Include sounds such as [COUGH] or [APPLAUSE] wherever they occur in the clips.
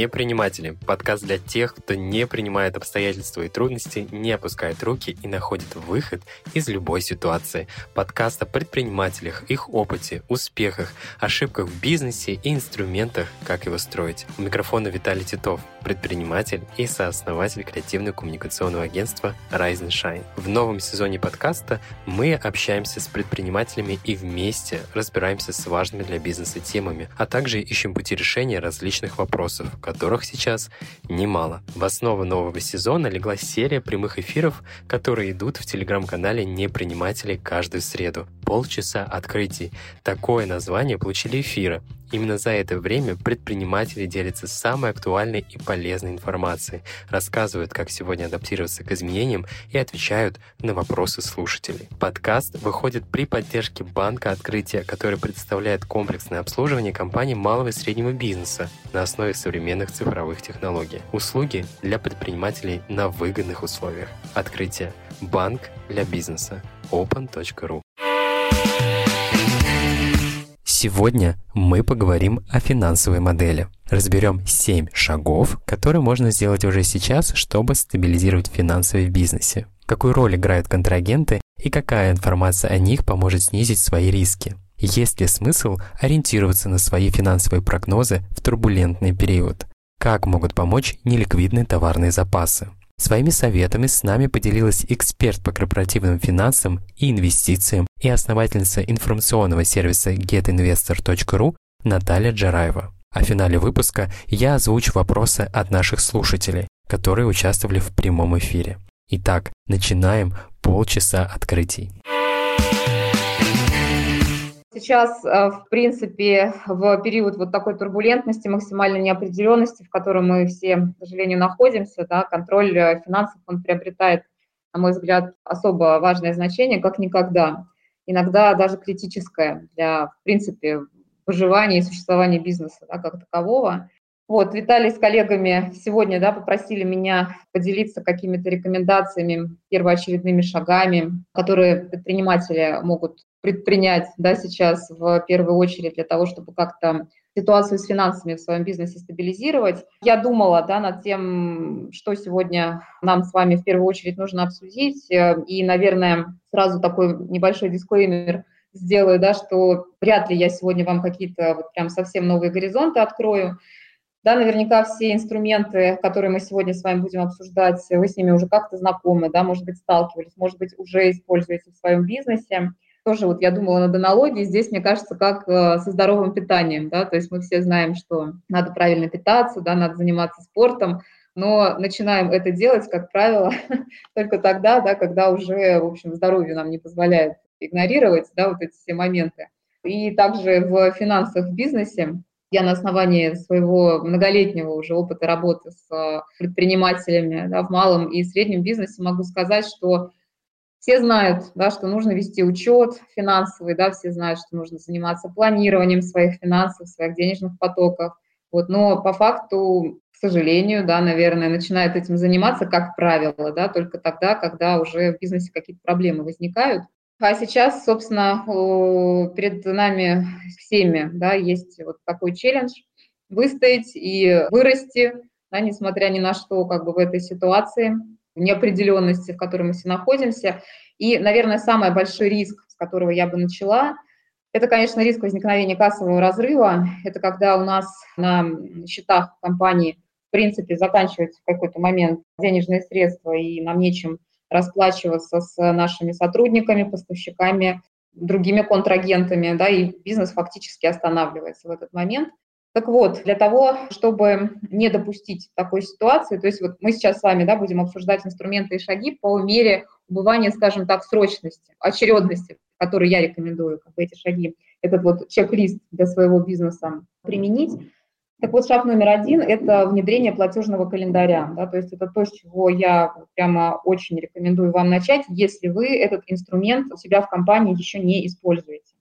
Неприниматели – подкаст для тех, кто не принимает обстоятельства и трудности, не опускает руки и находит выход из любой ситуации. Подкаст о предпринимателях, их опыте, успехах, ошибках в бизнесе и инструментах, как его строить. У микрофона Виталий Титов, предприниматель и сооснователь креативно-коммуникационного агентства Rise and Shine. В новом сезоне подкаста мы общаемся с предпринимателями и вместе разбираемся с важными для бизнеса темами, а также ищем пути решения различных вопросов, которых сейчас немало. В основу нового сезона легла серия прямых эфиров, которые идут в телеграм-канале «Неприниматели» каждую среду. Полчаса открытий. Такое название получили эфиры, Именно за это время предприниматели делятся самой актуальной и полезной информацией, рассказывают, как сегодня адаптироваться к изменениям и отвечают на вопросы слушателей. Подкаст выходит при поддержке Банка Открытия, который представляет комплексное обслуживание компаний малого и среднего бизнеса на основе современных цифровых технологий. Услуги для предпринимателей на выгодных условиях. Открытие. Банк для бизнеса. open.ru Сегодня мы поговорим о финансовой модели. Разберем 7 шагов, которые можно сделать уже сейчас, чтобы стабилизировать финансы в бизнесе. Какую роль играют контрагенты и какая информация о них поможет снизить свои риски. Есть ли смысл ориентироваться на свои финансовые прогнозы в турбулентный период? Как могут помочь неликвидные товарные запасы? Своими советами с нами поделилась эксперт по корпоративным финансам и инвестициям и основательница информационного сервиса getinvestor.ru Наталья Джараева. В финале выпуска я озвучу вопросы от наших слушателей, которые участвовали в прямом эфире. Итак, начинаем полчаса открытий. Сейчас, э, в принципе, в период вот такой турбулентности, максимальной неопределенности, в которой мы все, к сожалению, находимся, да, контроль э, финансов, он приобретает, на мой взгляд, особо важное значение, как никогда. Иногда даже критическое для, в принципе, выживания и существования бизнеса да, как такового. Вот, Виталий с коллегами сегодня да, попросили меня поделиться какими-то рекомендациями, первоочередными шагами, которые предприниматели могут предпринять да, сейчас в первую очередь для того, чтобы как-то ситуацию с финансами в своем бизнесе стабилизировать. Я думала да, над тем, что сегодня нам с вами в первую очередь нужно обсудить. И, наверное, сразу такой небольшой дисклеймер сделаю, да, что вряд ли я сегодня вам какие-то вот прям совсем новые горизонты открою. Да, наверняка все инструменты, которые мы сегодня с вами будем обсуждать, вы с ними уже как-то знакомы, да, может быть, сталкивались, может быть, уже используете в своем бизнесе тоже вот я думала над аналогией, здесь, мне кажется, как э, со здоровым питанием, да, то есть мы все знаем, что надо правильно питаться, да, надо заниматься спортом, но начинаем это делать, как правило, [LAUGHS] только тогда, да, когда уже, в общем, здоровье нам не позволяет игнорировать, да, вот эти все моменты. И также в финансах, в бизнесе я на основании своего многолетнего уже опыта работы с э, предпринимателями да, в малом и среднем бизнесе могу сказать, что все знают, да, что нужно вести учет финансовый, да, все знают, что нужно заниматься планированием своих финансов, своих денежных потоков. Вот, но по факту, к сожалению, да, наверное, начинают этим заниматься, как правило, да, только тогда, когда уже в бизнесе какие-то проблемы возникают. А сейчас, собственно, перед нами всеми да, есть вот такой челлендж выстоять и вырасти, да, несмотря ни на что, как бы в этой ситуации неопределенности, в которой мы все находимся. И, наверное, самый большой риск, с которого я бы начала, это, конечно, риск возникновения кассового разрыва. Это когда у нас на счетах компании, в принципе, заканчиваются в какой-то момент денежные средства, и нам нечем расплачиваться с нашими сотрудниками, поставщиками, другими контрагентами, да, и бизнес фактически останавливается в этот момент. Так вот, для того, чтобы не допустить такой ситуации, то есть вот мы сейчас с вами да, будем обсуждать инструменты и шаги по мере убывания, скажем так, срочности, очередности, которые я рекомендую, как бы эти шаги, этот вот чек-лист для своего бизнеса применить. Так вот, шаг номер один – это внедрение платежного календаря. Да, то есть это то, с чего я прямо очень рекомендую вам начать, если вы этот инструмент у себя в компании еще не используете.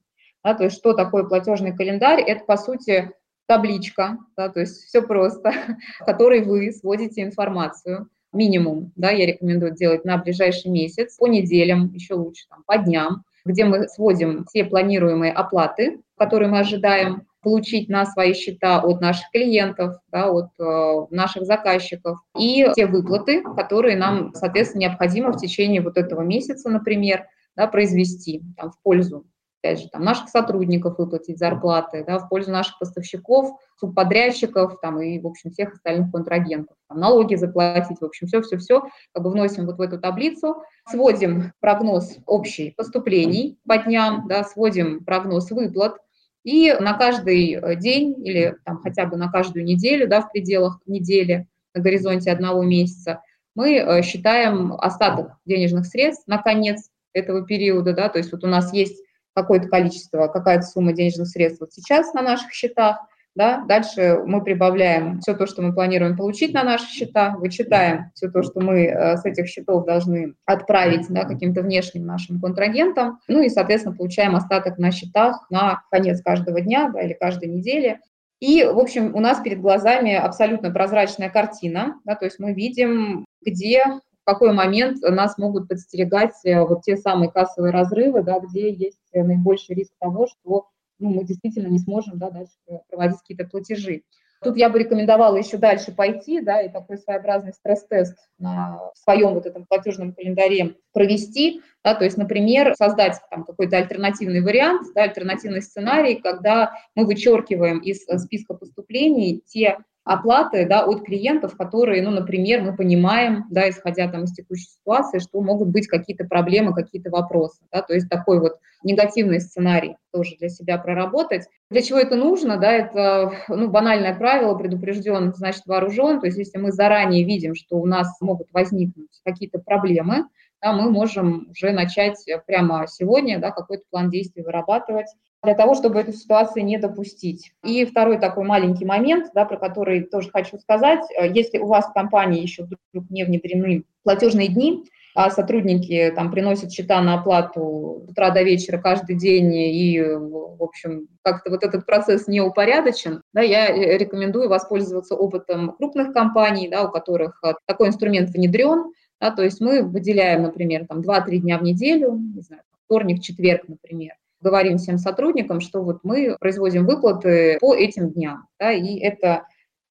Да, то есть что такое платежный календарь? Это, по сути, табличка, да, то есть все просто, [LAUGHS] в которой вы сводите информацию, минимум, да, я рекомендую делать на ближайший месяц, по неделям, еще лучше, там, по дням, где мы сводим все планируемые оплаты, которые мы ожидаем, получить на свои счета от наших клиентов, да, от э, наших заказчиков. И те выплаты, которые нам, соответственно, необходимо в течение вот этого месяца, например, да, произвести там, в пользу опять же, там, наших сотрудников выплатить зарплаты, да, в пользу наших поставщиков, субподрядчиков там, и, в общем, всех остальных контрагентов. Там, налоги заплатить, в общем, все-все-все как бы вносим вот в эту таблицу, сводим прогноз общий поступлений по дням, да, сводим прогноз выплат, и на каждый день или там, хотя бы на каждую неделю, да, в пределах недели, на горизонте одного месяца, мы э, считаем остаток денежных средств на конец этого периода, да, то есть вот у нас есть какое-то количество, какая-то сумма денежных средств вот сейчас на наших счетах, да, дальше мы прибавляем все то, что мы планируем получить на наши счета, вычитаем все то, что мы э, с этих счетов должны отправить да, каким-то внешним нашим контрагентам, ну и, соответственно, получаем остаток на счетах на конец каждого дня да, или каждой недели. И, в общем, у нас перед глазами абсолютно прозрачная картина, да, то есть мы видим, где какой момент нас могут подстерегать э, вот те самые кассовые разрывы, да, где есть э, наибольший риск того, что ну, мы действительно не сможем да, дальше проводить какие-то платежи. Тут я бы рекомендовала еще дальше пойти, да, и такой своеобразный стресс-тест на своем вот этом платежном календаре провести, да, то есть, например, создать там какой-то альтернативный вариант, да, альтернативный сценарий, когда мы вычеркиваем из списка поступлений те оплаты да, от клиентов, которые, ну, например, мы понимаем, да, исходя там из текущей ситуации, что могут быть какие-то проблемы, какие-то вопросы. Да, то есть такой вот негативный сценарий тоже для себя проработать. Для чего это нужно? Да, это ну, банальное правило, предупрежден, значит вооружен. То есть если мы заранее видим, что у нас могут возникнуть какие-то проблемы, да, мы можем уже начать прямо сегодня да, какой-то план действий вырабатывать для того, чтобы эту ситуацию не допустить. И второй такой маленький момент, да, про который тоже хочу сказать. Э, если у вас в компании еще вдруг не внедрены платежные дни, а сотрудники там приносят счета на оплату с утра до вечера каждый день, и, в общем, как-то вот этот процесс не упорядочен, да, я э, рекомендую воспользоваться опытом крупных компаний, да, у которых э, такой инструмент внедрен, да, то есть мы выделяем, например, там 2-3 дня в неделю, не знаю, вторник, четверг, например, говорим всем сотрудникам, что вот мы производим выплаты по этим дням, да, и это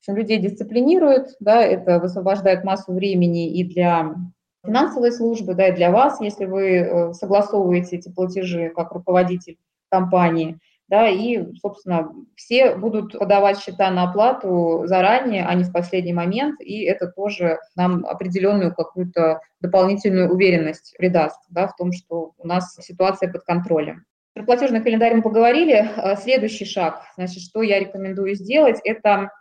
общем, людей дисциплинирует, да, это высвобождает массу времени и для финансовой службы, да, и для вас, если вы э, согласовываете эти платежи как руководитель компании, да, и, собственно, все будут подавать счета на оплату заранее, а не в последний момент, и это тоже нам определенную какую-то дополнительную уверенность придаст, да, в том, что у нас ситуация под контролем. Про платежный календарь мы поговорили. Э, следующий шаг, значит, что я рекомендую сделать, это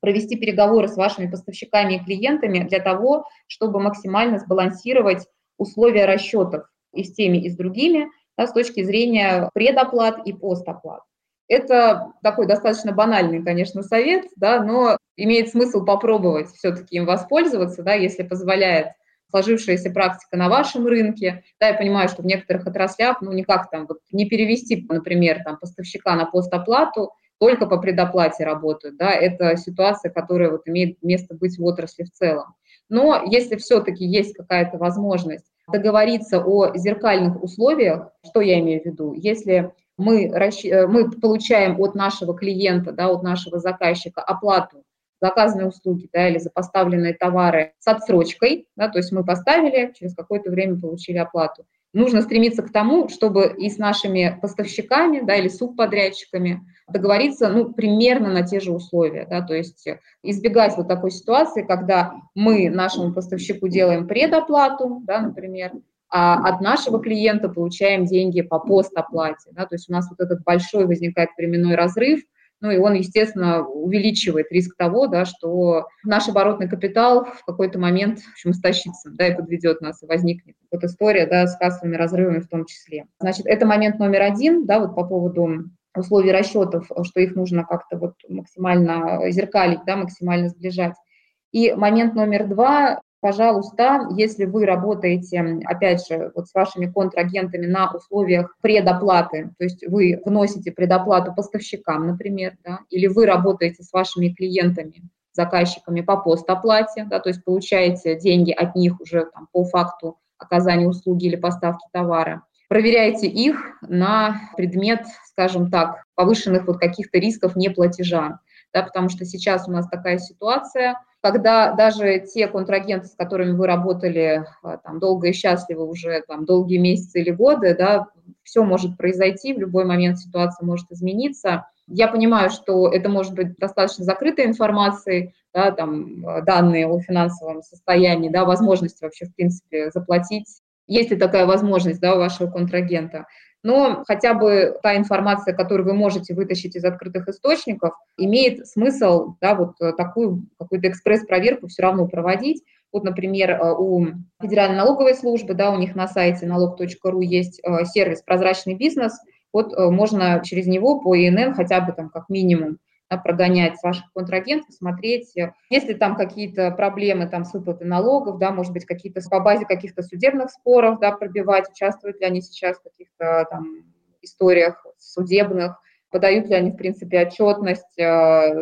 провести переговоры с вашими поставщиками и клиентами для того, чтобы максимально сбалансировать условия расчетов и с теми, и с другими да, с точки зрения предоплат и постоплат. Это такой достаточно банальный, конечно, совет, да, но имеет смысл попробовать все-таки им воспользоваться, да, если позволяет сложившаяся практика на вашем рынке. Да, я понимаю, что в некоторых отраслях, ну, никак там вот не перевести, например, там поставщика на постоплату, только по предоплате работают, да, это ситуация, которая вот имеет место быть в отрасли в целом. Но если все-таки есть какая-то возможность договориться о зеркальных условиях, что я имею в виду, если мы, э, мы получаем от нашего клиента, да, от нашего заказчика оплату заказанные услуги да, или за поставленные товары с отсрочкой, да, то есть мы поставили, через какое-то время получили оплату. Нужно стремиться к тому, чтобы и с нашими поставщиками да, или субподрядчиками договориться ну, примерно на те же условия. Да, то есть избегать вот такой ситуации, когда мы нашему поставщику делаем предоплату, да, например, а от нашего клиента получаем деньги по постоплате. Да, то есть у нас вот этот большой возникает временной разрыв – ну и он, естественно, увеличивает риск того, да, что наш оборотный капитал в какой-то момент в общем, истощится, да, и подведет нас, и возникнет вот история, да, с кассовыми разрывами в том числе. Значит, это момент номер один, да, вот по поводу условий расчетов, что их нужно как-то вот максимально зеркалить, да, максимально сближать. И момент номер два пожалуйста, если вы работаете, опять же, вот с вашими контрагентами на условиях предоплаты, то есть вы вносите предоплату поставщикам, например, да, или вы работаете с вашими клиентами, заказчиками по постоплате, да, то есть получаете деньги от них уже там, по факту оказания услуги или поставки товара, проверяйте их на предмет, скажем так, повышенных вот каких-то рисков неплатежа. Да, потому что сейчас у нас такая ситуация, когда даже те контрагенты, с которыми вы работали а, там, долго и счастливо уже там, долгие месяцы или годы, да, все может произойти, в любой момент ситуация может измениться. Я понимаю, что это может быть достаточно закрытой информацией, да, там, данные о финансовом состоянии, да, возможности вообще, в принципе, заплатить есть ли такая возможность да, у вашего контрагента. Но хотя бы та информация, которую вы можете вытащить из открытых источников, имеет смысл да, вот такую какую-то экспресс-проверку все равно проводить. Вот, например, э, у Федеральной налоговой службы, да, у них на сайте налог.ру есть э, сервис «Прозрачный бизнес», вот э, можно через него по ИНН хотя бы там как минимум да, прогонять ваших контрагентов, смотреть, э, есть ли там какие-то проблемы там, с выплатой налогов, да, может быть, какие-то по базе каких-то судебных споров да, пробивать, участвуют ли они сейчас в каких-то там историях судебных, подают ли они, в принципе, отчетность. Э,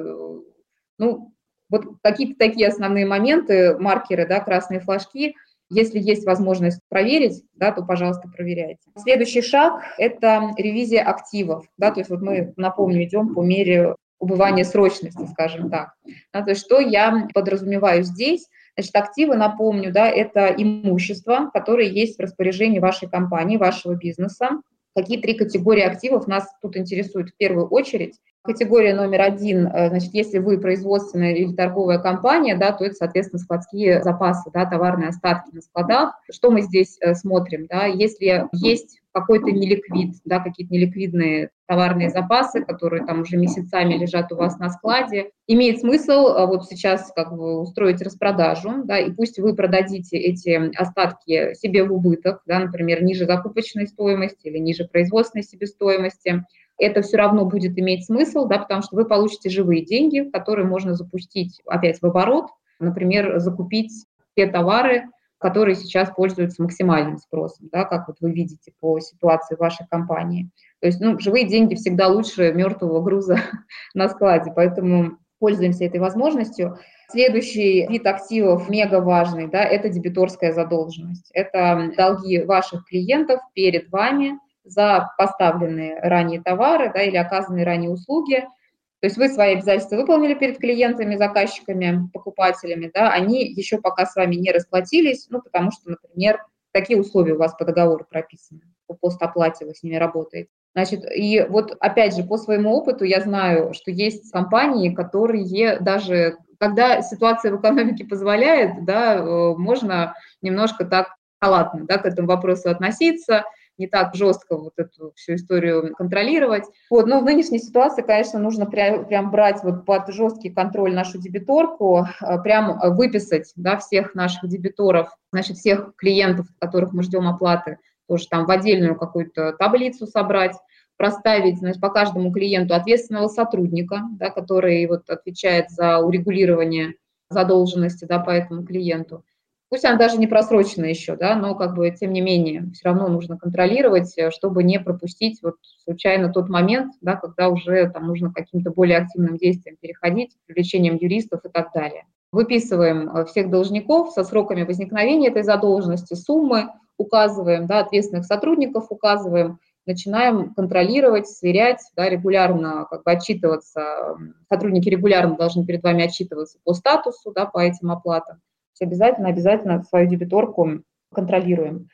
ну, вот какие-то такие основные моменты, маркеры, да, красные флажки, если есть возможность проверить, да, то, пожалуйста, проверяйте. Следующий шаг – это ревизия активов. Да, то есть вот мы, напомню, идем по мере убывание срочности, скажем так. Да, то есть что я подразумеваю здесь? Значит, активы, напомню, да, это имущество, которое есть в распоряжении вашей компании, вашего бизнеса. Какие три категории активов нас тут интересуют в первую очередь? Категория номер один, э, значит, если вы производственная или торговая компания, да, то это, соответственно, складские запасы, да, товарные остатки на складах. Что мы здесь э, смотрим? Да? Если есть какой-то неликвид, да, какие-то неликвидные товарные запасы, которые там уже месяцами лежат у вас на складе. Имеет смысл а, вот сейчас как бы устроить распродажу, да, и пусть вы продадите эти остатки себе в убыток, да, например, ниже закупочной стоимости или ниже производственной себестоимости, это все равно будет иметь смысл, да, потому что вы получите живые деньги, которые можно запустить опять в оборот, например, закупить те товары, которые сейчас пользуются максимальным спросом, да, как вот вы видите по ситуации вашей компании. То есть ну, живые деньги всегда лучше мертвого груза [LAUGHS] на складе, поэтому пользуемся этой возможностью. Следующий вид активов мега важный, да, это дебиторская задолженность. Это долги ваших клиентов перед вами за поставленные ранее товары да, или оказанные ранее услуги – то есть вы свои обязательства выполнили перед клиентами, заказчиками, покупателями, да, они еще пока с вами не расплатились, ну, потому что, например, такие условия у вас по договору прописаны, по постоплате вы с ними работаете. Значит, и вот опять же, по своему опыту я знаю, что есть компании, которые даже, когда ситуация в экономике позволяет, да, э, можно немножко так халатно да, к этому вопросу относиться – не так жестко вот эту всю историю контролировать. Вот, но в нынешней ситуации, конечно, нужно прям, прям брать вот под жесткий контроль нашу дебиторку, э, прям выписать да, всех наших дебиторов, значит, всех клиентов, которых мы ждем оплаты, тоже там в отдельную какую-то таблицу собрать, проставить значит, по каждому клиенту ответственного сотрудника, да, который вот отвечает за урегулирование задолженности да, по этому клиенту. Пусть она даже не просрочена еще, да, но как бы тем не менее все равно нужно контролировать, э, чтобы не пропустить вот случайно тот момент, да, когда уже там нужно каким-то более активным действиям переходить, привлечением юристов и так далее. Выписываем э, всех должников со сроками возникновения этой задолженности, суммы указываем, да, ответственных сотрудников указываем, начинаем контролировать, сверять, да, регулярно как бы отчитываться. Сотрудники регулярно должны перед вами отчитываться по статусу, да, по этим оплатам обязательно, обязательно свою дебиторку контролируем.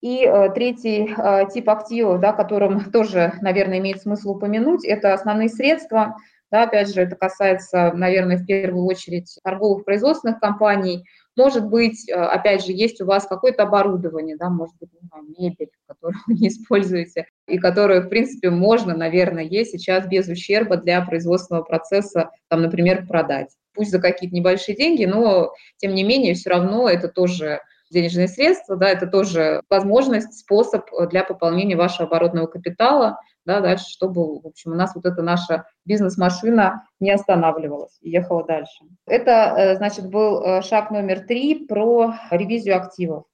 И э, третий э, тип активов, да, которым тоже, наверное, имеет смысл упомянуть, это основные средства. Да, опять же, это касается, наверное, в первую очередь торговых производственных компаний. Может быть, э, опять же, есть у вас какое-то оборудование, да, может быть, мебель, [LAUGHS] которую вы не используете, и которую, в принципе, можно, наверное, есть сейчас без ущерба для производственного процесса, там, например, продать пусть за какие-то небольшие деньги, но тем не менее все равно это тоже денежные средства, да, это тоже возможность, способ для пополнения вашего оборотного капитала, да, дальше, чтобы, в общем, у нас вот эта наша бизнес-машина не останавливалась и ехала дальше. Это, э, значит, был э, шаг номер три про ревизию активов.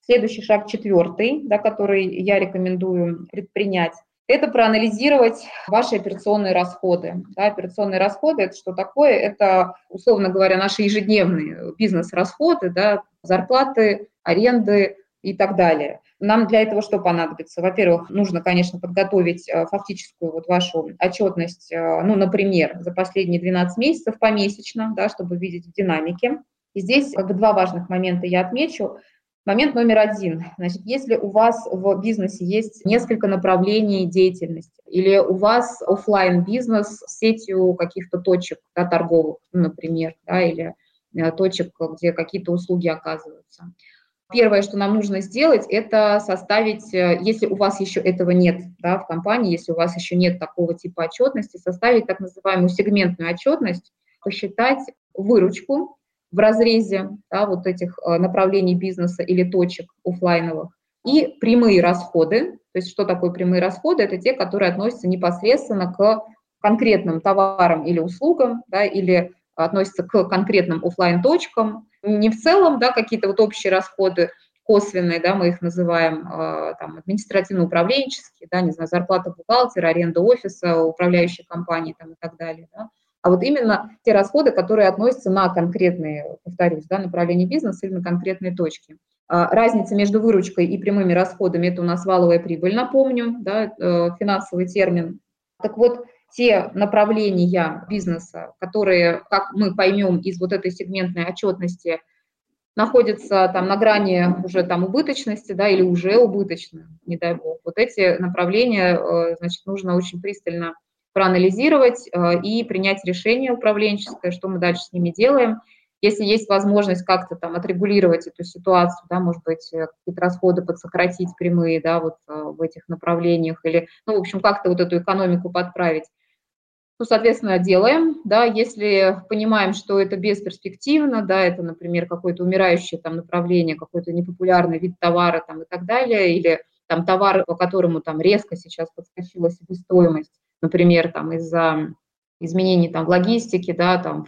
Следующий шаг четвертый, да, который я рекомендую предпринять, это проанализировать ваши операционные расходы. Да, операционные расходы – это что такое? Это, условно говоря, наши ежедневные бизнес-расходы, да, зарплаты, аренды, и так далее. Нам для этого что понадобится? Во-первых, нужно, конечно, подготовить э, фактическую вот вашу отчетность, э, ну, например, за последние 12 месяцев помесячно, да, чтобы видеть в динамике. И здесь как бы два важных момента я отмечу. Момент номер один. Значит, если у вас в бизнесе есть несколько направлений деятельности, или у вас офлайн бизнес с сетью каких-то точек да, торговых, например, да, или э, точек, где какие-то услуги оказываются, Первое, что нам нужно сделать, это составить, э, если у вас еще этого нет да, в компании, если у вас еще нет такого типа отчетности, составить так называемую сегментную отчетность, посчитать выручку в разрезе да, вот этих э, направлений бизнеса или точек офлайновых и прямые расходы. То есть что такое прямые расходы? Это те, которые относятся непосредственно к конкретным товарам или услугам, да, или относятся к конкретным офлайн точкам не в целом, да, какие-то вот общие расходы косвенные, да, мы их называем э, там, административно-управленческие, да, не знаю, зарплата бухгалтера, аренда офиса, управляющей компании там, и так далее, да, а вот именно те расходы, которые относятся на конкретные, повторюсь, да, направления бизнеса или на конкретные точки. А разница между выручкой и прямыми расходами – это у нас валовая прибыль, напомню, да, э, финансовый термин. Так вот, те направления бизнеса, которые, как мы поймем из вот этой сегментной отчетности, находятся там на грани уже там убыточности, да, или уже убыточны, не дай бог. Вот эти направления, э, значит, нужно очень пристально проанализировать э, и принять решение управленческое, что мы дальше с ними делаем – если есть возможность как-то там отрегулировать эту ситуацию, да, может быть, э, какие-то расходы подсократить прямые, да, вот в этих направлениях, или, ну, в общем, как-то вот эту экономику подправить, ну, соответственно, делаем, да, если понимаем, что это бесперспективно, да, это, например, какое-то умирающее там направление, какой-то непопулярный вид товара там и так далее, или там товар, по которому там резко сейчас подскочила себестоимость, например, там из-за изменений там в логистике, да, там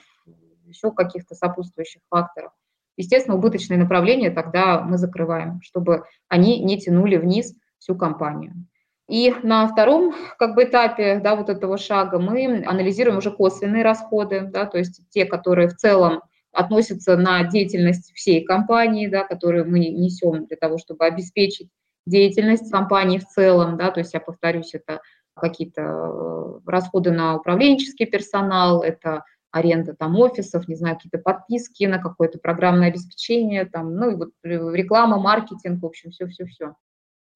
еще каких-то сопутствующих факторов. Естественно, убыточные направления тогда мы закрываем, чтобы они не тянули вниз всю компанию. И на втором как бы, этапе да, вот этого шага мы анализируем уже косвенные расходы, да, то есть те, которые в целом относятся на деятельность всей компании, да, которые мы несем для того, чтобы обеспечить деятельность компании в целом, да, то есть я повторюсь, это какие-то э, расходы на управленческий персонал, это аренда там офисов, не знаю, какие-то подписки на какое-то программное обеспечение, там, ну и вот реклама, маркетинг, в общем, все-все-все.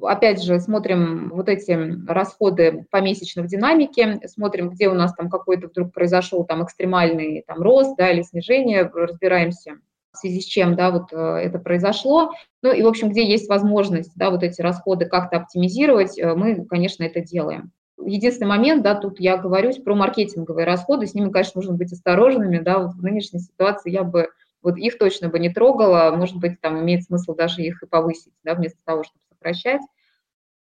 Опять же, смотрим вот эти расходы помесячно в динамике, смотрим, где у нас там какой-то вдруг произошел там экстремальный там рост, да, или снижение, разбираемся, в связи с чем, да, вот э, это произошло. Ну и, в общем, где есть возможность, да, вот эти расходы как-то оптимизировать, э, мы, конечно, это делаем. Единственный момент, да, тут я говорю про маркетинговые расходы, с ними, конечно, нужно быть осторожными, да, вот в нынешней ситуации я бы вот их точно бы не трогала, может быть, там имеет смысл даже их и повысить, да, вместо того, чтобы сокращать.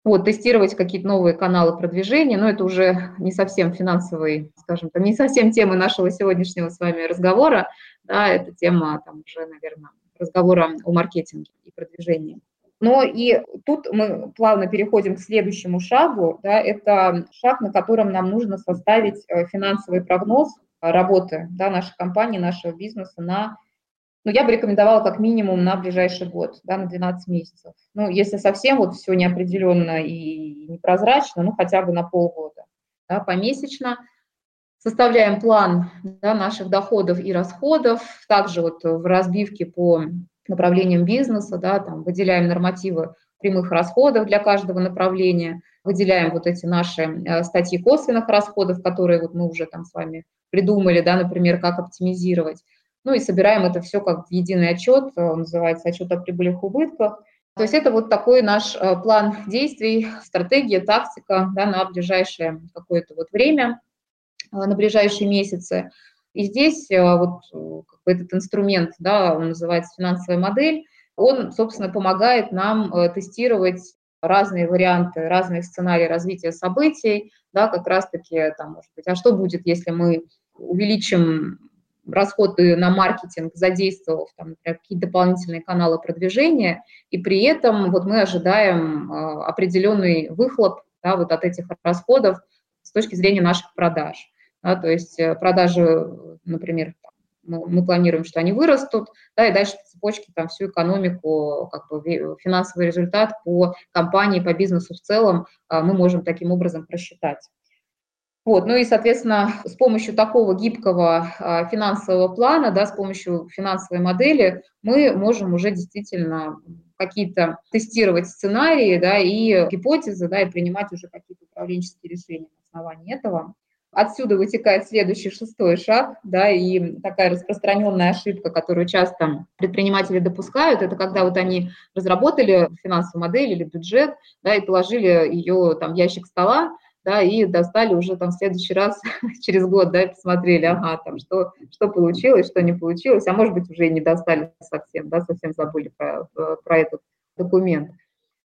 Вот, тестировать какие-то новые каналы продвижения, но это уже не совсем финансовый, скажем так, не совсем тема нашего сегодняшнего с вами разговора, да, это тема там уже, наверное, разговора о маркетинге и продвижении. Но и тут мы плавно переходим к следующему шагу. Да, это шаг, на котором нам нужно составить э, финансовый прогноз работы да, нашей компании, нашего бизнеса на, ну, я бы рекомендовала как минимум на ближайший год, да, на 12 месяцев. Ну, если совсем вот все неопределенно и непрозрачно, ну, хотя бы на полгода, да, помесячно. Составляем план да, наших доходов и расходов, также вот в разбивке по направлениям бизнеса, да, там выделяем нормативы прямых расходов для каждого направления, выделяем вот эти наши э, статьи косвенных расходов, которые вот мы уже там с вами придумали, да, например, как оптимизировать. Ну и собираем это все как в единый отчет, он называется отчет о прибылях и убытках. То есть это вот такой наш э, план действий, стратегия, тактика да, на ближайшее какое-то вот время, э, на ближайшие месяцы. И здесь э, вот э, этот инструмент, да, он называется финансовая модель, он, собственно, помогает нам э, тестировать разные варианты, разные сценарии развития событий, да, как раз-таки, там, может быть, а что будет, если мы увеличим расходы на маркетинг, задействовав там, какие-то дополнительные каналы продвижения, и при этом вот мы ожидаем определенный выхлоп да, вот от этих расходов с точки зрения наших продаж. Да, то есть э, продажи, например, мы планируем, что они вырастут, да, и дальше по цепочке там всю экономику, как бы финансовый результат по компании, по бизнесу в целом мы можем таким образом просчитать. Вот, ну и, соответственно, с помощью такого гибкого а, финансового плана, да, с помощью финансовой модели мы можем уже действительно какие-то тестировать сценарии, да, и гипотезы, да, и принимать уже какие-то управленческие решения на основании этого. Отсюда вытекает следующий шестой шаг, да, и такая распространенная ошибка, которую часто предприниматели допускают, это когда вот они разработали финансовую модель или бюджет, да, и положили ее там в ящик стола, да, и достали уже там в следующий раз [LAUGHS] через год, да, посмотрели, ага, там, что, что получилось, что не получилось, а может быть, уже и не достали совсем, да, совсем забыли про, э, про этот документ.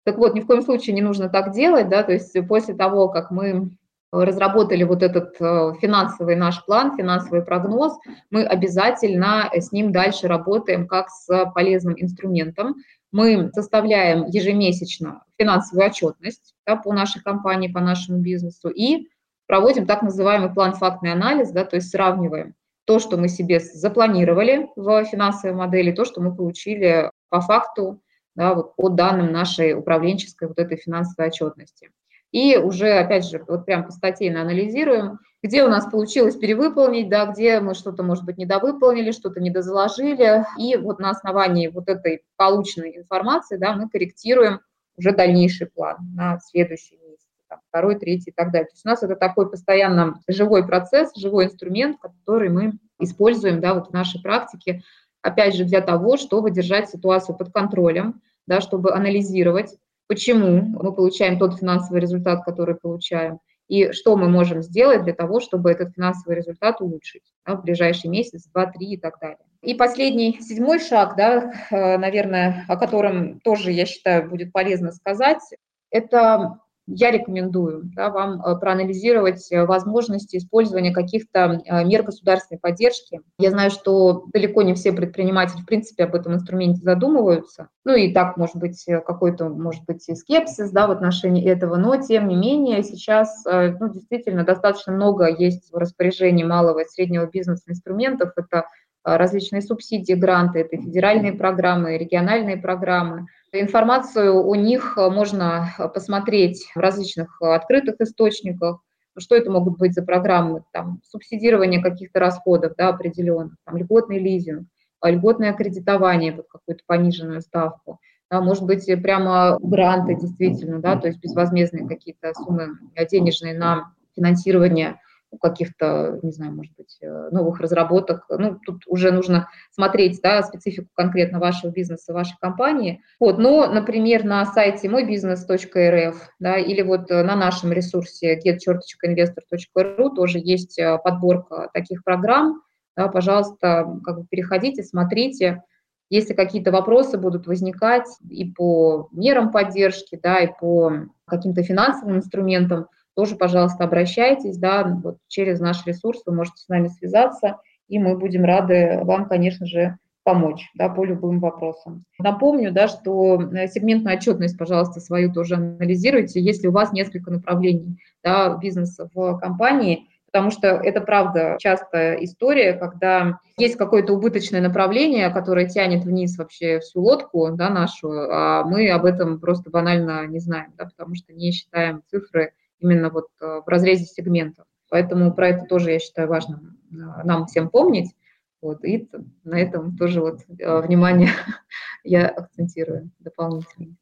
Так вот, ни в коем случае не нужно так делать, да, то есть после того, как мы разработали вот этот э, финансовый наш план, финансовый прогноз, мы обязательно с ним дальше работаем как с полезным инструментом, мы составляем ежемесячно финансовую отчетность да, по нашей компании, по нашему бизнесу и проводим так называемый план-фактный анализ, да, то есть сравниваем то, что мы себе запланировали в финансовой модели, то, что мы получили по факту, да, вот по данным нашей управленческой вот этой финансовой отчетности. И уже, опять же, вот прям по статейно анализируем, где у нас получилось перевыполнить, да, где мы что-то, может быть, недовыполнили, что-то недозаложили. И вот на основании вот этой полученной информации да, мы корректируем уже дальнейший план на следующий месяц, там, второй, третий и так далее. То есть у нас это такой постоянно живой процесс, живой инструмент, который мы используем да, вот в нашей практике, опять же, для того, чтобы держать ситуацию под контролем, да, чтобы анализировать, почему мы получаем тот финансовый результат, который получаем, и что мы можем сделать для того, чтобы этот финансовый результат улучшить да, в ближайший месяц, два, три и так далее. И последний, седьмой шаг, да, э, наверное, о котором тоже, я считаю, будет полезно сказать, это я рекомендую да, вам э, проанализировать э, возможности использования каких-то э, мер государственной поддержки. Я знаю, что далеко не все предприниматели, в принципе, об этом инструменте задумываются. Ну и так, может быть, какой-то, может быть, и скепсис да, в отношении этого, но, тем не менее, сейчас ну, действительно достаточно много есть в распоряжении малого и среднего бизнеса инструментов. Это различные субсидии, гранты, это федеральные программы, региональные программы. Информацию у них можно посмотреть в различных открытых источниках, что это могут быть за программы, там, субсидирование каких-то расходов да, определенных, там, льготный лизинг, льготное кредитование под какую-то пониженную ставку, да, может быть, прямо гранты действительно, да, то есть безвозмездные какие-то суммы денежные на финансирование каких-то, не знаю, может быть, э, новых разработок. Ну, тут уже нужно смотреть, да, специфику конкретно вашего бизнеса, вашей компании. Вот, но, например, на сайте мойбизнес.рф, да, или вот э, на нашем ресурсе get.investor.ru тоже есть э, подборка таких программ. Да, пожалуйста, как бы переходите, смотрите. Если какие-то вопросы будут возникать и по мерам поддержки, да, и по каким-то финансовым инструментам, тоже, пожалуйста, обращайтесь, да, вот через наш ресурс вы можете с нами связаться, и мы будем рады вам, конечно же, помочь да, по любым вопросам. Напомню, да, что э, сегментную отчетность, пожалуйста, свою тоже анализируйте, если у вас несколько направлений да, бизнеса в компании, потому что это, правда, частая история, когда есть какое-то убыточное направление, которое тянет вниз вообще всю лодку да, нашу, а мы об этом просто банально не знаем, да, потому что не считаем цифры именно вот э, в разрезе сегментов. Поэтому про это тоже, я считаю, важно нам всем помнить. Вот, и на этом тоже вот э, внимание [LAUGHS] я акцентирую дополнительно.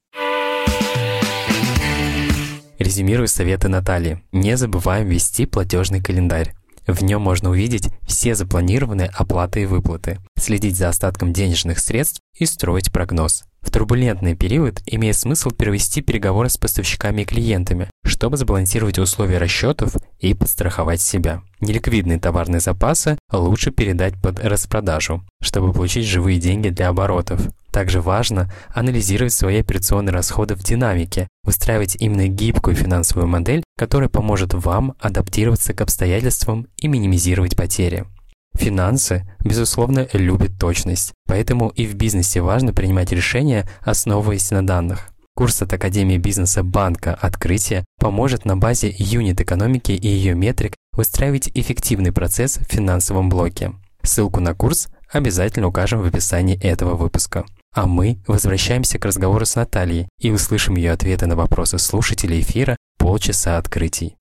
Резюмирую советы Натальи. Не забываем вести платежный календарь. В нем можно увидеть все запланированные оплаты и выплаты, следить за остатком денежных средств и строить прогноз. В турбулентный период имеет смысл перевести переговоры с поставщиками и клиентами, чтобы сбалансировать условия расчетов и подстраховать себя. Неликвидные товарные запасы лучше передать под распродажу, чтобы получить живые деньги для оборотов. Также важно анализировать свои операционные расходы в динамике, выстраивать именно гибкую финансовую модель, которая поможет вам адаптироваться к обстоятельствам и минимизировать потери. Финансы, безусловно, любят точность, поэтому и в бизнесе важно принимать решения, основываясь на данных. Курс от Академии бизнеса банка «Открытие» поможет на базе юнит экономики и ее метрик выстраивать эффективный процесс в финансовом блоке. Ссылку на курс обязательно укажем в описании этого выпуска. А мы возвращаемся к разговору с Натальей и услышим ее ответы на вопросы слушателей эфира «Полчаса открытий».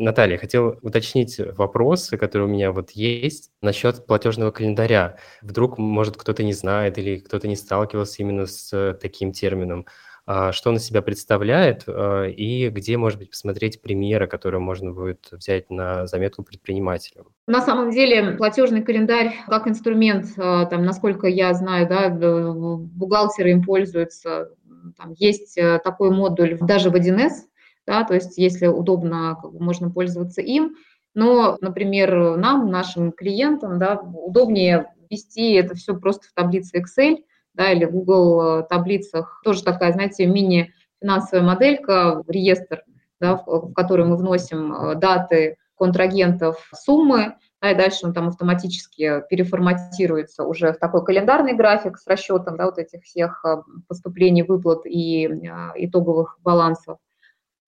Наталья, хотел уточнить вопросы, которые у меня вот есть насчет платежного календаря. Вдруг, может, кто-то не знает или кто-то не сталкивался именно с таким термином. А, что он из себя представляет а, и где, может быть, посмотреть примеры, которые можно будет взять на заметку предпринимателям. На самом деле платежный календарь как инструмент, а, там, насколько я знаю, да, бухгалтеры им пользуются, там есть э, такой модуль даже в 1С, да, то есть если удобно, как бы, можно пользоваться им, но, например, нам, нашим клиентам, да, удобнее вести это все просто в таблице Excel, да, или Google э, таблицах, тоже такая, знаете, мини-финансовая моделька, реестр, да, в, в который мы вносим э, даты контрагентов, суммы, да, и дальше он там автоматически переформатируется уже в такой календарный график с расчетом да, вот этих всех э, поступлений, выплат и итоговых балансов,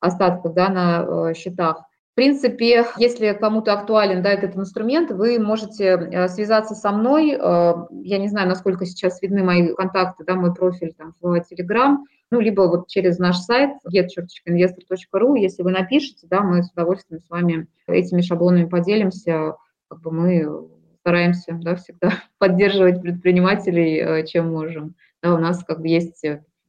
остатков да, на счетах. В принципе, если кому-то актуален да, этот инструмент, вы можете э, связаться со мной. Э, я не знаю, насколько сейчас видны мои контакты, да, мой профиль там, в Telegram, ну, либо вот через наш сайт get.investor.ru. Если вы напишете, да, мы с удовольствием с вами этими шаблонами поделимся. Как бы мы стараемся да, всегда [LAUGHS] поддерживать предпринимателей, э, чем можем. Да, у нас как бы есть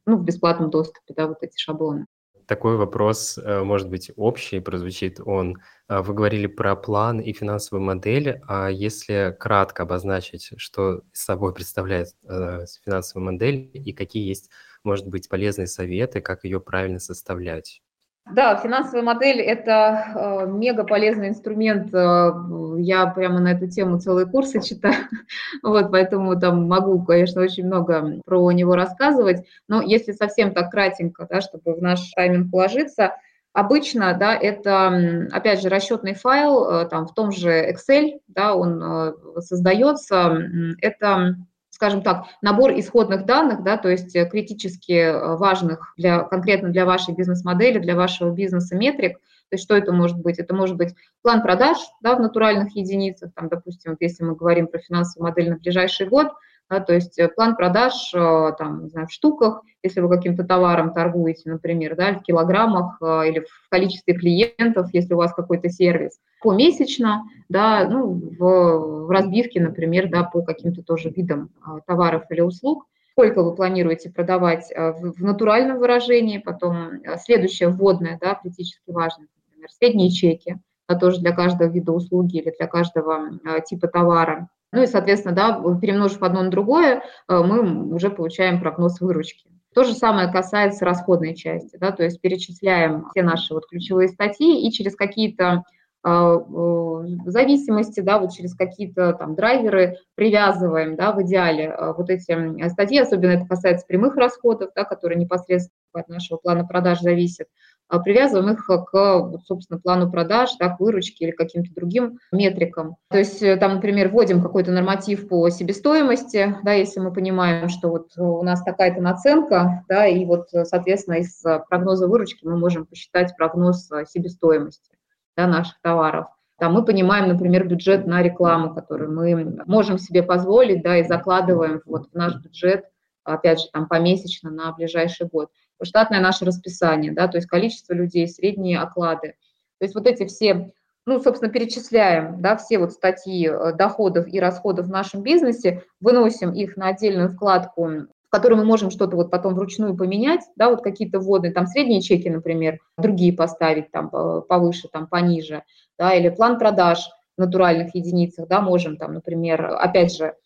ну, в бесплатном доступе да, вот эти шаблоны такой вопрос, э, может быть, общий прозвучит он. А, вы говорили про план и финансовую модель, а если кратко обозначить, что собой представляет э, финансовая модель и какие есть, может быть, полезные советы, как ее правильно составлять? Да, финансовая модель – это э, мега полезный инструмент. Э, я прямо на эту тему целые курсы читаю, [LAUGHS] вот, поэтому там могу, конечно, очень много про него рассказывать. Но если совсем так кратенько, да, чтобы в наш тайминг положиться, обычно, да, это, опять же, расчетный файл, э, там, в том же Excel, да, он э, создается. Это скажем так, набор исходных данных, да, то есть э, критически э, важных для, конкретно для вашей бизнес-модели, для вашего бизнеса метрик. То есть что это может быть? Это может быть план продаж да, в натуральных единицах, там, допустим, вот если мы говорим про финансовую модель на ближайший год – да, то есть э, план продаж э, там, не знаю, в штуках, если вы каким-то товаром торгуете, например, да, в килограммах э, или в количестве клиентов, если у вас какой-то сервис, помесячно, да, ну, в, в разбивке, например, да, по каким-то тоже видам товаров или услуг, сколько вы планируете продавать в, в натуральном выражении, потом следующее вводное, да, критически важное, например, средние чеки, да, тоже для каждого вида услуги или для каждого типа товара, ну и, соответственно, да, перемножив одно на другое, э, мы уже получаем прогноз выручки. То же самое касается расходной части, да, то есть перечисляем все наши вот ключевые статьи и через какие-то э, э, зависимости, да, вот через какие-то там драйверы привязываем, да, в идеале вот эти статьи, особенно это касается прямых расходов, да, которые непосредственно от нашего плана продаж зависят, привязываем их к, собственно, плану продаж, да, к выручке или каким-то другим метрикам. То есть э, там, например, вводим какой-то норматив по себестоимости, да, если мы понимаем, что вот у нас такая-то наценка, да, и вот, соответственно, из прогноза выручки мы можем посчитать прогноз себестоимости да, наших товаров. Там мы понимаем, например, бюджет на рекламу, который мы можем себе позволить, да, и закладываем вот в наш бюджет, опять же, там помесячно на ближайший год штатное наше расписание, да, то есть количество людей, средние оклады. То есть вот эти все, ну, собственно, перечисляем, да, все вот статьи э, доходов и расходов в нашем бизнесе, выносим их на отдельную вкладку, в которой мы можем что-то вот потом вручную поменять, да, вот какие-то вводные, там средние чеки, например, другие поставить там повыше, там пониже, да, или план продаж натуральных единицах, да, можем там, например, опять же, Э,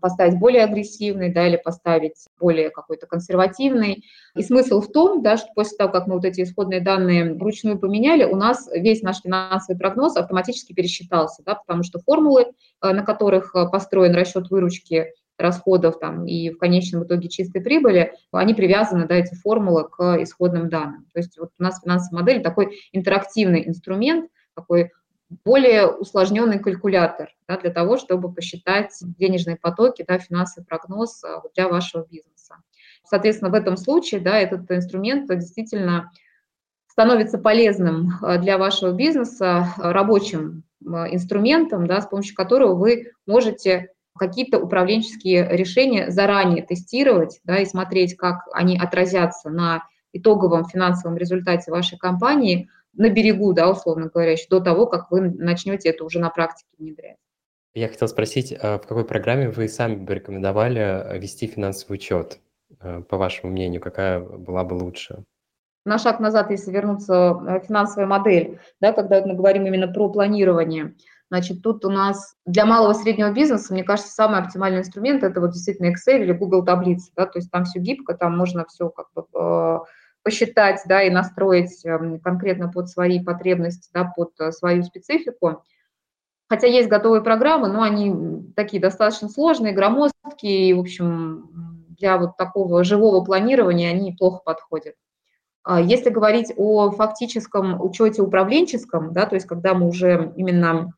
поставить более агрессивный, да, или поставить более какой-то консервативный. И смысл в том, да, что после того, как мы вот эти исходные данные вручную поменяли, у нас весь наш финансовый прогноз автоматически пересчитался, да, потому что формулы, э, на которых э, построен расчет выручки, расходов там, и в конечном итоге чистой прибыли, они привязаны, да, эти формулы к исходным данным. То есть вот у нас финансовая модель такой интерактивный инструмент, такой более усложненный калькулятор да, для того, чтобы посчитать денежные потоки, да, финансовый прогноз а, для вашего бизнеса. Соответственно, в этом случае да, этот инструмент действительно становится полезным а, для вашего бизнеса, рабочим инструментом, да, с помощью которого вы можете какие-то управленческие решения заранее тестировать да, и смотреть, как они отразятся на итоговом финансовом результате вашей компании на берегу, да, условно говоря, еще до того, как вы начнете это уже на практике внедрять. Я хотел спросить, а в какой программе вы сами бы рекомендовали э, вести финансовый учет? Э, по вашему мнению, какая была бы лучше? На шаг назад, если вернуться э, финансовая модель, да, когда мы говорим именно про планирование, значит, тут у нас для малого и среднего бизнеса, мне кажется, самый оптимальный инструмент – это вот действительно Excel или Google таблицы, да, то есть там все гибко, там можно все как бы посчитать, да, и настроить эм, конкретно под свои потребности, да, под свою специфику. Хотя есть готовые программы, но они такие достаточно сложные, громоздкие, и, в общем, для вот такого живого планирования они плохо подходят. А если говорить о фактическом учете управленческом, да, то есть когда мы уже именно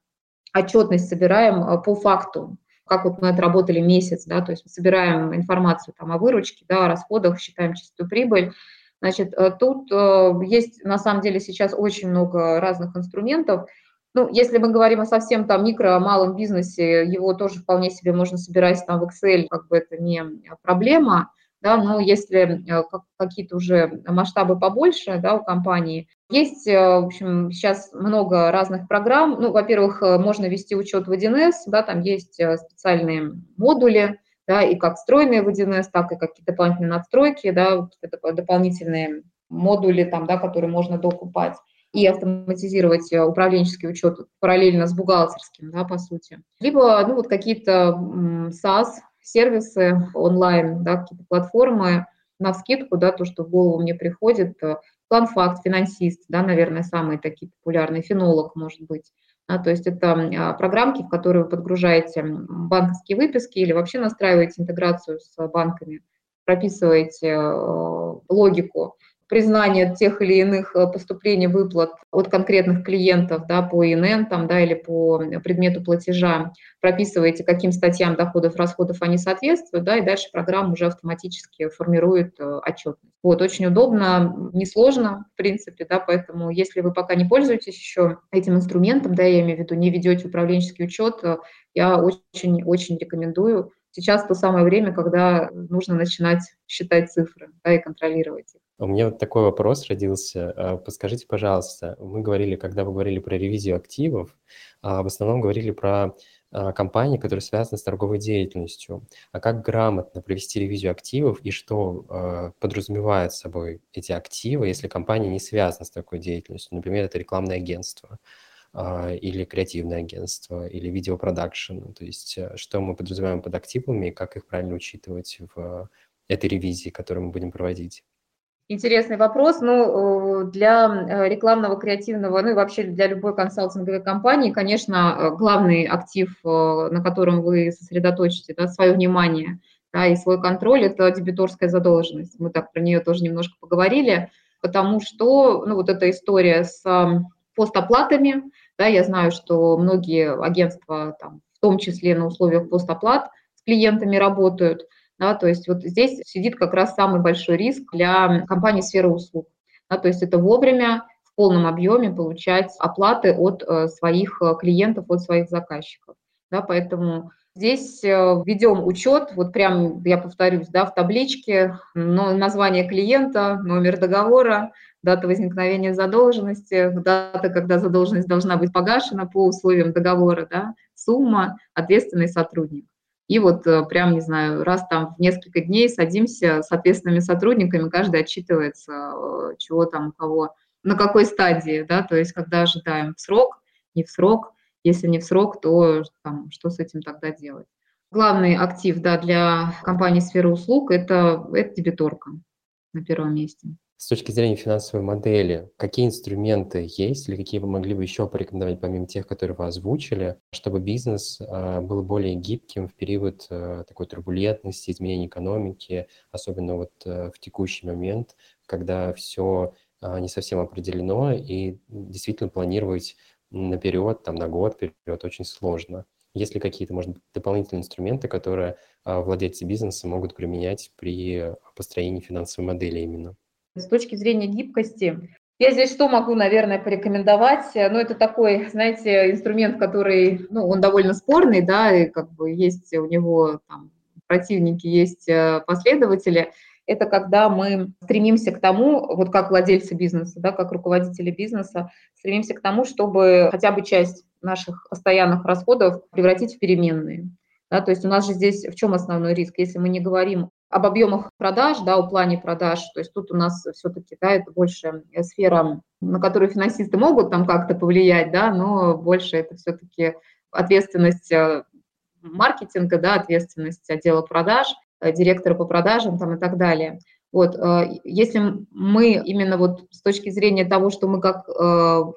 отчетность собираем а, по факту, как вот мы отработали месяц, да, то есть собираем информацию там о выручке, да, о расходах, считаем чистую прибыль, значит, э, тут э, есть на самом деле сейчас очень много разных инструментов, ну, если мы говорим о совсем там микро, малом бизнесе, его тоже вполне себе можно собирать там в Excel, как бы это не проблема, да, но если э, какие-то уже масштабы побольше, да, у компании, есть, в общем, сейчас много разных программ. Ну, во-первых, можно вести учет в 1С, да, там есть специальные модули, да, и как встроенные в 1С, так и какие-то дополнительные надстройки, да, дополнительные модули, там, да, которые можно докупать и автоматизировать э, управленческий учет параллельно с бухгалтерским, да, по сути. Либо, ну, вот какие-то SaaS, сервисы онлайн, да, какие-то платформы на скидку, да, то, что в голову мне приходит, э, план факт, финансист, да, наверное, самые такие популярные, фенолог, может быть. Да, то есть это а, программки, в которые вы подгружаете банковские выписки или вообще настраиваете интеграцию с банками, прописываете э, логику признание тех или иных э, поступлений выплат от конкретных клиентов да, по ИНН там, да, или по предмету платежа, прописываете, каким статьям доходов, расходов они соответствуют, да, и дальше программа уже автоматически формирует э, отчетность. Вот, очень удобно, несложно, в принципе, да, поэтому если вы пока не пользуетесь еще этим инструментом, да, я имею в виду, не ведете управленческий учет, э, я очень-очень рекомендую. Сейчас то самое время, когда нужно начинать считать цифры да, и контролировать их. У меня вот такой вопрос родился. А, подскажите, пожалуйста, мы говорили, когда вы говорили про ревизию активов, а, в основном говорили про а, компании, которые связаны с торговой деятельностью. А как грамотно провести ревизию активов и что подразумевает собой эти активы, если компания не связана с такой деятельностью? Например, это рекламное агентство или креативное агентство, или видеопродакшн. То есть что мы подразумеваем под активами и как их правильно учитывать в этой ревизии, которую мы будем проводить? Интересный вопрос. Ну, э, для э, рекламного, креативного, ну и вообще для любой консалтинговой компании, конечно, э, главный актив, на котором вы сосредоточите да, свое внимание да, и свой контроль, это дебиторская задолженность. Мы так про нее тоже немножко поговорили, потому что, ну, вот эта история с постоплатами, да, я знаю, что многие агентства, там, в том числе на условиях постоплат, с клиентами работают – да, то есть вот здесь сидит как раз самый большой риск для компании сферы услуг. Да, то есть это вовремя в полном объеме получать оплаты от э, своих э, клиентов, от своих заказчиков. Да, поэтому здесь э, ведем учет, вот прям, я повторюсь, да, в табличке но название клиента, номер договора, дата возникновения задолженности, дата, когда задолженность должна быть погашена по условиям договора, да, сумма, ответственный сотрудник. И вот э, прям, не знаю, раз там в несколько дней садимся с ответственными сотрудниками, каждый отчитывается, э, чего там у кого, на какой стадии, да, то есть когда ожидаем в срок, не в срок, если не в срок, то там, что с этим тогда делать? Главный актив да, для компании сферы услуг это, – это дебиторка на первом месте. С точки зрения финансовой модели, какие инструменты есть или какие вы могли бы еще порекомендовать, помимо тех, которые вы озвучили, чтобы бизнес а, был более гибким в период а, такой турбулентности, изменений экономики, особенно вот а, в текущий момент, когда все не совсем определено и действительно планировать наперед, там, на год вперед очень сложно. Есть ли какие-то, может быть, дополнительные инструменты, которые владельцы бизнеса могут применять при построении финансовой модели именно? С точки зрения гибкости, Я здесь что могу, наверное, порекомендовать? Ну, это такой, знаете, инструмент, который, ну, он довольно спорный, да, и как бы есть у него там противники, есть э, последователи. Это когда мы стремимся к тому, вот как владельцы бизнеса, да, как руководители бизнеса, стремимся к тому, чтобы хотя бы часть наших постоянных расходов превратить в переменные. Да, то есть у нас же здесь в чем основной риск? Если мы не говорим об объемах продаж, да, о плане продаж, то есть тут у нас все-таки, да, это больше сфера, на которую финансисты могут там как-то повлиять, да, но больше это все-таки ответственность э, маркетинга, да, ответственность отдела продаж, э, директора по продажам там и так далее. Вот, э, если мы именно вот с точки зрения того, что мы как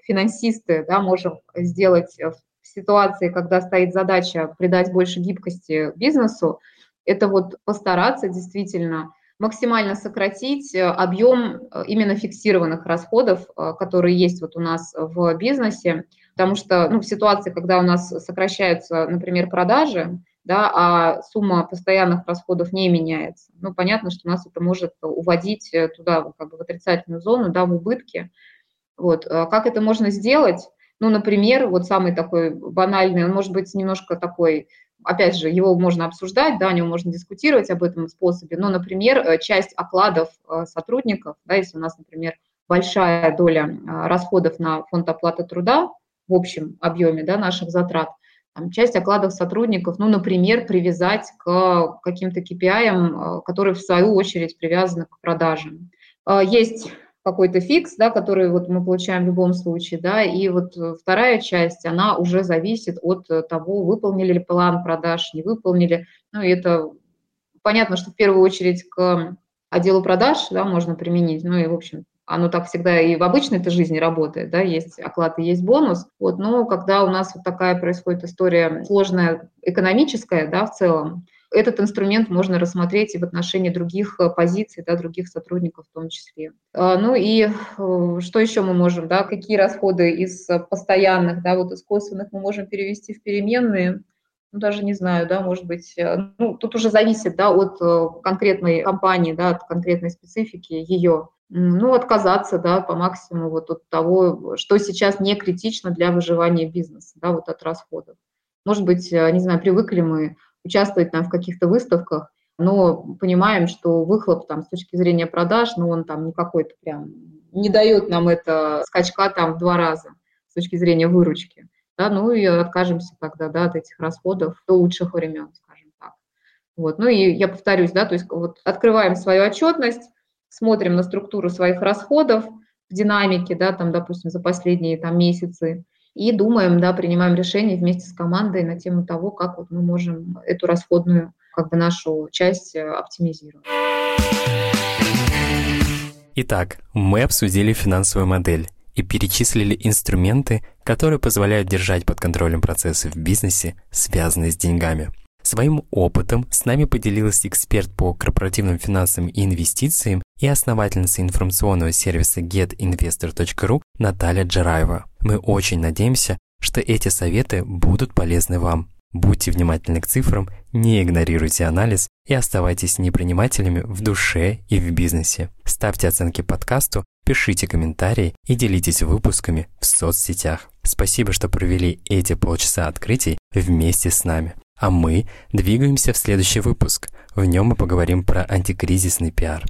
финансисты да, можем сделать в ситуации, когда стоит задача придать больше гибкости бизнесу, это вот постараться действительно максимально сократить э, объем э, именно фиксированных расходов, э, которые есть вот у нас в бизнесе, потому что ну, в ситуации, когда у нас сокращаются, например, продажи, да, а сумма постоянных расходов не меняется, ну, понятно, что нас это может уводить туда, как бы в отрицательную зону, да, в убытки. Вот. Как это можно сделать? Ну, например, вот самый такой банальный, он может быть немножко такой, опять же, его можно обсуждать, да, о нем можно дискутировать об этом способе, но, например, э, часть окладов э, сотрудников, да, если у нас, например, большая доля э, расходов на фонд оплаты труда в общем объеме да, наших затрат, там, часть окладов сотрудников, ну, например, привязать к каким-то KPI, которые в свою очередь привязаны к продажам. Есть какой-то фикс, да, который вот мы получаем в любом случае, да, и вот вторая часть, она уже зависит от того, выполнили ли план продаж, не выполнили, ну, и это понятно, что в первую очередь к отделу продаж, да, можно применить, ну, и, в общем, оно так всегда и в обычной этой жизни работает, да, есть оклад и есть бонус, вот, но когда у нас вот такая происходит история сложная, экономическая, да, в целом, этот инструмент можно рассмотреть и в отношении других э, позиций, да, других сотрудников в том числе. А, ну и э, что еще мы можем, да, какие расходы из постоянных, да, вот из косвенных мы можем перевести в переменные, ну, даже не знаю, да, может быть, э, ну, тут уже зависит, да, от конкретной компании, да, от конкретной специфики ее. Ну, отказаться, да, по максимуму вот от того, что сейчас не критично для выживания бизнеса, да, вот от расходов. Может быть, не знаю, привыкли мы участвовать там в каких-то выставках, но понимаем, что выхлоп там с точки зрения продаж, ну он там не какой-то прям, не дает нам это скачка там в два раза с точки зрения выручки. Да, ну и откажемся тогда да, от этих расходов до лучших времен, скажем так. Вот. Ну и я повторюсь, да, то есть вот открываем свою отчетность, смотрим на структуру своих расходов в динамике, да, там, допустим, за последние там месяцы, и думаем, да, принимаем решение вместе с командой на тему того, как вот мы можем эту расходную как бы нашу часть э, оптимизировать. Итак, мы обсудили финансовую модель и перечислили инструменты, которые позволяют держать под контролем процессы в бизнесе, связанные с деньгами. Своим опытом с нами поделилась эксперт по корпоративным финансам и инвестициям и основательница информационного сервиса getinvestor.ru Наталья Джараева. Мы очень надеемся, что эти советы будут полезны вам. Будьте внимательны к цифрам, не игнорируйте анализ и оставайтесь непринимателями в душе и в бизнесе. Ставьте оценки подкасту, пишите комментарии и делитесь выпусками в соцсетях. Спасибо, что провели эти полчаса открытий вместе с нами. А мы двигаемся в следующий выпуск. В нем мы поговорим про антикризисный пиар.